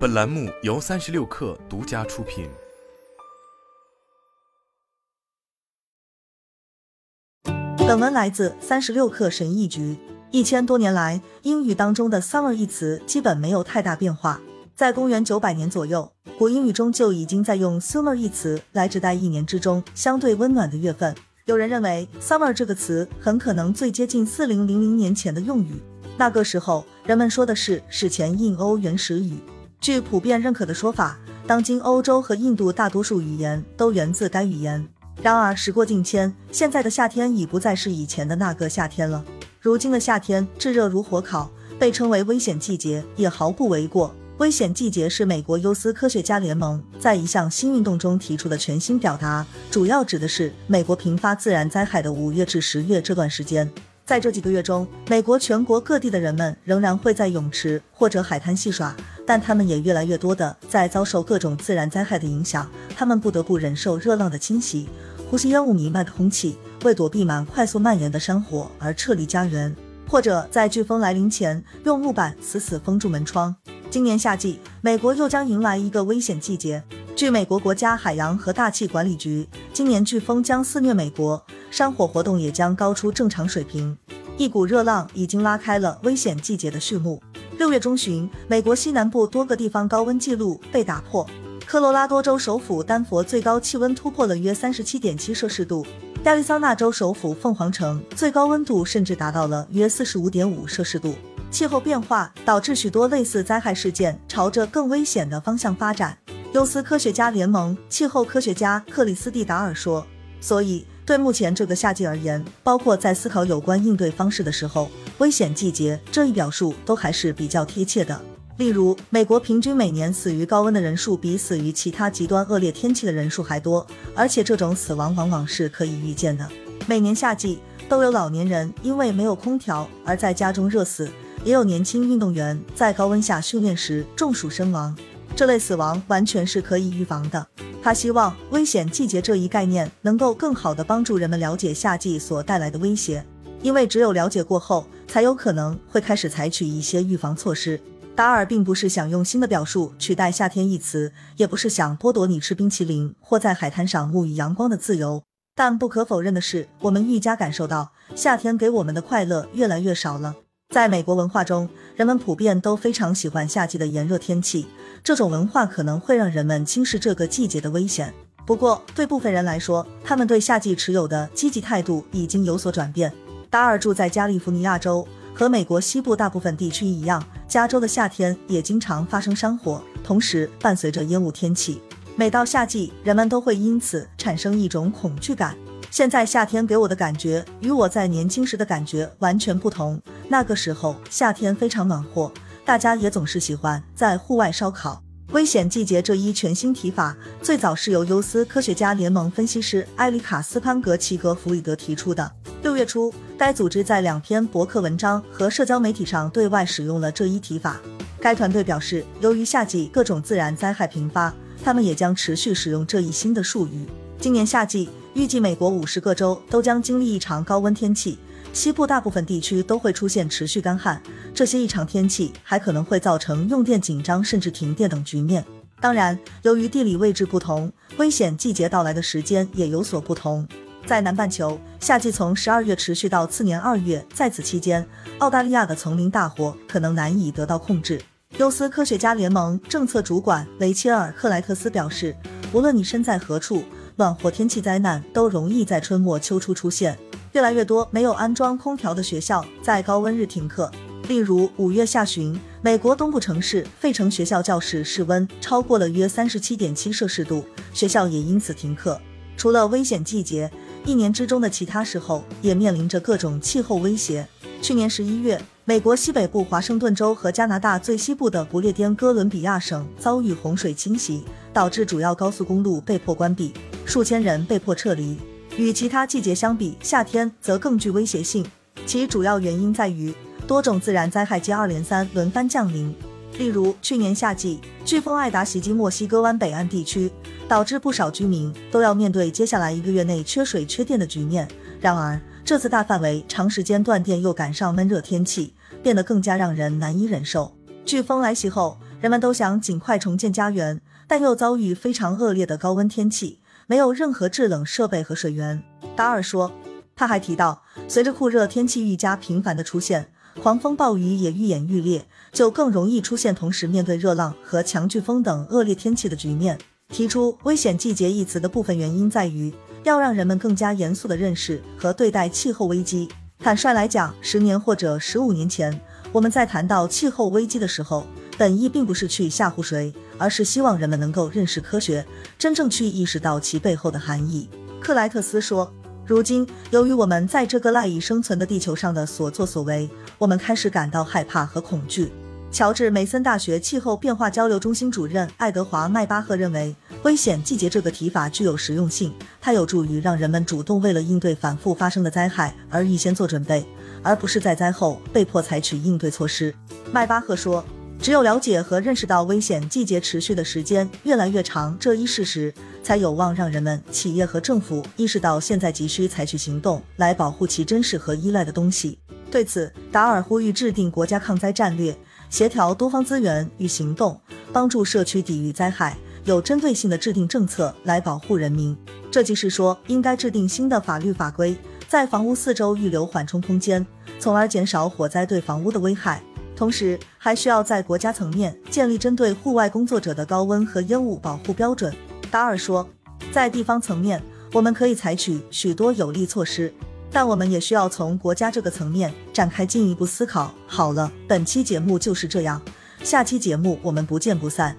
本栏目由三十六氪独家出品。本文来自三十六氪神译局。一千多年来，英语当中的 summer 一词基本没有太大变化。在公元九百年左右，古英语中就已经在用 summer 一词来指代一年之中相对温暖的月份。有人认为，summer 这个词很可能最接近四零零零年前的用语。那个时候，人们说的是史前印欧原始语。据普遍认可的说法，当今欧洲和印度大多数语言都源自该语言。然而，时过境迁，现在的夏天已不再是以前的那个夏天了。如今的夏天炙热如火烤，被称为危险季节也毫不为过。危险季节是美国优思科学家联盟在一项新运动中提出的全新表达，主要指的是美国频发自然灾害的五月至十月这段时间。在这几个月中，美国全国各地的人们仍然会在泳池或者海滩戏耍，但他们也越来越多的在遭受各种自然灾害的影响，他们不得不忍受热浪的侵袭，呼吸烟雾弥漫的空气，为躲避满快速蔓延的山火而撤离家园，或者在飓风来临前用木板死死封住门窗。今年夏季，美国又将迎来一个危险季节。据美国国家海洋和大气管理局，今年飓风将肆虐美国，山火活动也将高出正常水平。一股热浪已经拉开了危险季节的序幕。六月中旬，美国西南部多个地方高温记录被打破，科罗拉多州首府丹佛最高气温突破了约三十七点七摄氏度，亚利桑那州首府凤凰城最高温度甚至达到了约四十五点五摄氏度。气候变化导致许多类似灾害事件朝着更危险的方向发展。优斯科学家联盟气候科学家克里斯蒂达尔说：“所以，对目前这个夏季而言，包括在思考有关应对方式的时候，危险季节这一表述都还是比较贴切的。例如，美国平均每年死于高温的人数比死于其他极端恶劣天气的人数还多，而且这种死亡往往是可以预见的。每年夏季都有老年人因为没有空调而在家中热死。”也有年轻运动员在高温下训练时中暑身亡，这类死亡完全是可以预防的。他希望危险季节这一概念能够更好的帮助人们了解夏季所带来的威胁，因为只有了解过后，才有可能会开始采取一些预防措施。达尔并不是想用新的表述取代夏天一词，也不是想剥夺你吃冰淇淋或在海滩上沐浴阳光的自由，但不可否认的是，我们愈加感受到夏天给我们的快乐越来越少了。在美国文化中，人们普遍都非常喜欢夏季的炎热天气。这种文化可能会让人们轻视这个季节的危险。不过，对部分人来说，他们对夏季持有的积极态度已经有所转变。达尔住在加利福尼亚州，和美国西部大部分地区一样，加州的夏天也经常发生山火，同时伴随着烟雾天气。每到夏季，人们都会因此产生一种恐惧感。现在夏天给我的感觉与我在年轻时的感觉完全不同。那个时候夏天非常暖和，大家也总是喜欢在户外烧烤。危险季节这一全新提法最早是由优思科学家联盟分析师埃里卡斯潘格奇格弗里德提出的。六月初，该组织在两篇博客文章和社交媒体上对外使用了这一提法。该团队表示，由于夏季各种自然灾害频发，他们也将持续使用这一新的术语。今年夏季。预计美国五十个州都将经历一场高温天气，西部大部分地区都会出现持续干旱。这些异常天气还可能会造成用电紧张甚至停电等局面。当然，由于地理位置不同，危险季节到来的时间也有所不同。在南半球，夏季从十二月持续到次年二月，在此期间，澳大利亚的丛林大火可能难以得到控制。优思科学家联盟政策主管雷切尔克莱特斯表示：“无论你身在何处。”暖和天气灾难都容易在春末秋初出现，越来越多没有安装空调的学校在高温日停课。例如五月下旬，美国东部城市费城学校教室室温超过了约三十七点七摄氏度，学校也因此停课。除了危险季节，一年之中的其他时候也面临着各种气候威胁。去年十一月，美国西北部华盛顿州和加拿大最西部的不列颠哥伦比亚省遭遇洪水侵袭，导致主要高速公路被迫关闭。数千人被迫撤离。与其他季节相比，夏天则更具威胁性。其主要原因在于多种自然灾害接二连三轮番降临。例如，去年夏季，飓风艾达袭击墨西哥湾北岸地区，导致不少居民都要面对接下来一个月内缺水缺电的局面。然而，这次大范围、长时间断电又赶上闷热天气，变得更加让人难以忍受。飓风来袭后，人们都想尽快重建家园，但又遭遇非常恶劣的高温天气，没有任何制冷设备和水源。达尔说，他还提到，随着酷热天气愈加频繁的出现，狂风暴雨也愈演愈烈，就更容易出现同时面对热浪和强飓风等恶劣天气的局面。提出“危险季节”一词的部分原因在于，要让人们更加严肃地认识和对待气候危机。坦率来讲，十年或者十五年前，我们在谈到气候危机的时候，本意并不是去吓唬谁，而是希望人们能够认识科学，真正去意识到其背后的含义。克莱特斯说：“如今，由于我们在这个赖以生存的地球上的所作所为，我们开始感到害怕和恐惧。”乔治梅森大学气候变化交流中心主任爱德华麦巴赫认为，“危险季节”这个提法具有实用性，它有助于让人们主动为了应对反复发生的灾害而预先做准备，而不是在灾后被迫采取应对措施。麦巴赫说。只有了解和认识到危险季节持续的时间越来越长这一事实，才有望让人们、企业和政府意识到现在急需采取行动来保护其珍视和依赖的东西。对此，达尔呼吁制定国家抗灾战略，协调多方资源与行动，帮助社区抵御灾害，有针对性的制定政策来保护人民。这即是说，应该制定新的法律法规，在房屋四周预留缓冲空间，从而减少火灾对房屋的危害。同时，还需要在国家层面建立针对户外工作者的高温和烟雾保护标准。达尔说，在地方层面，我们可以采取许多有力措施，但我们也需要从国家这个层面展开进一步思考。好了，本期节目就是这样，下期节目我们不见不散。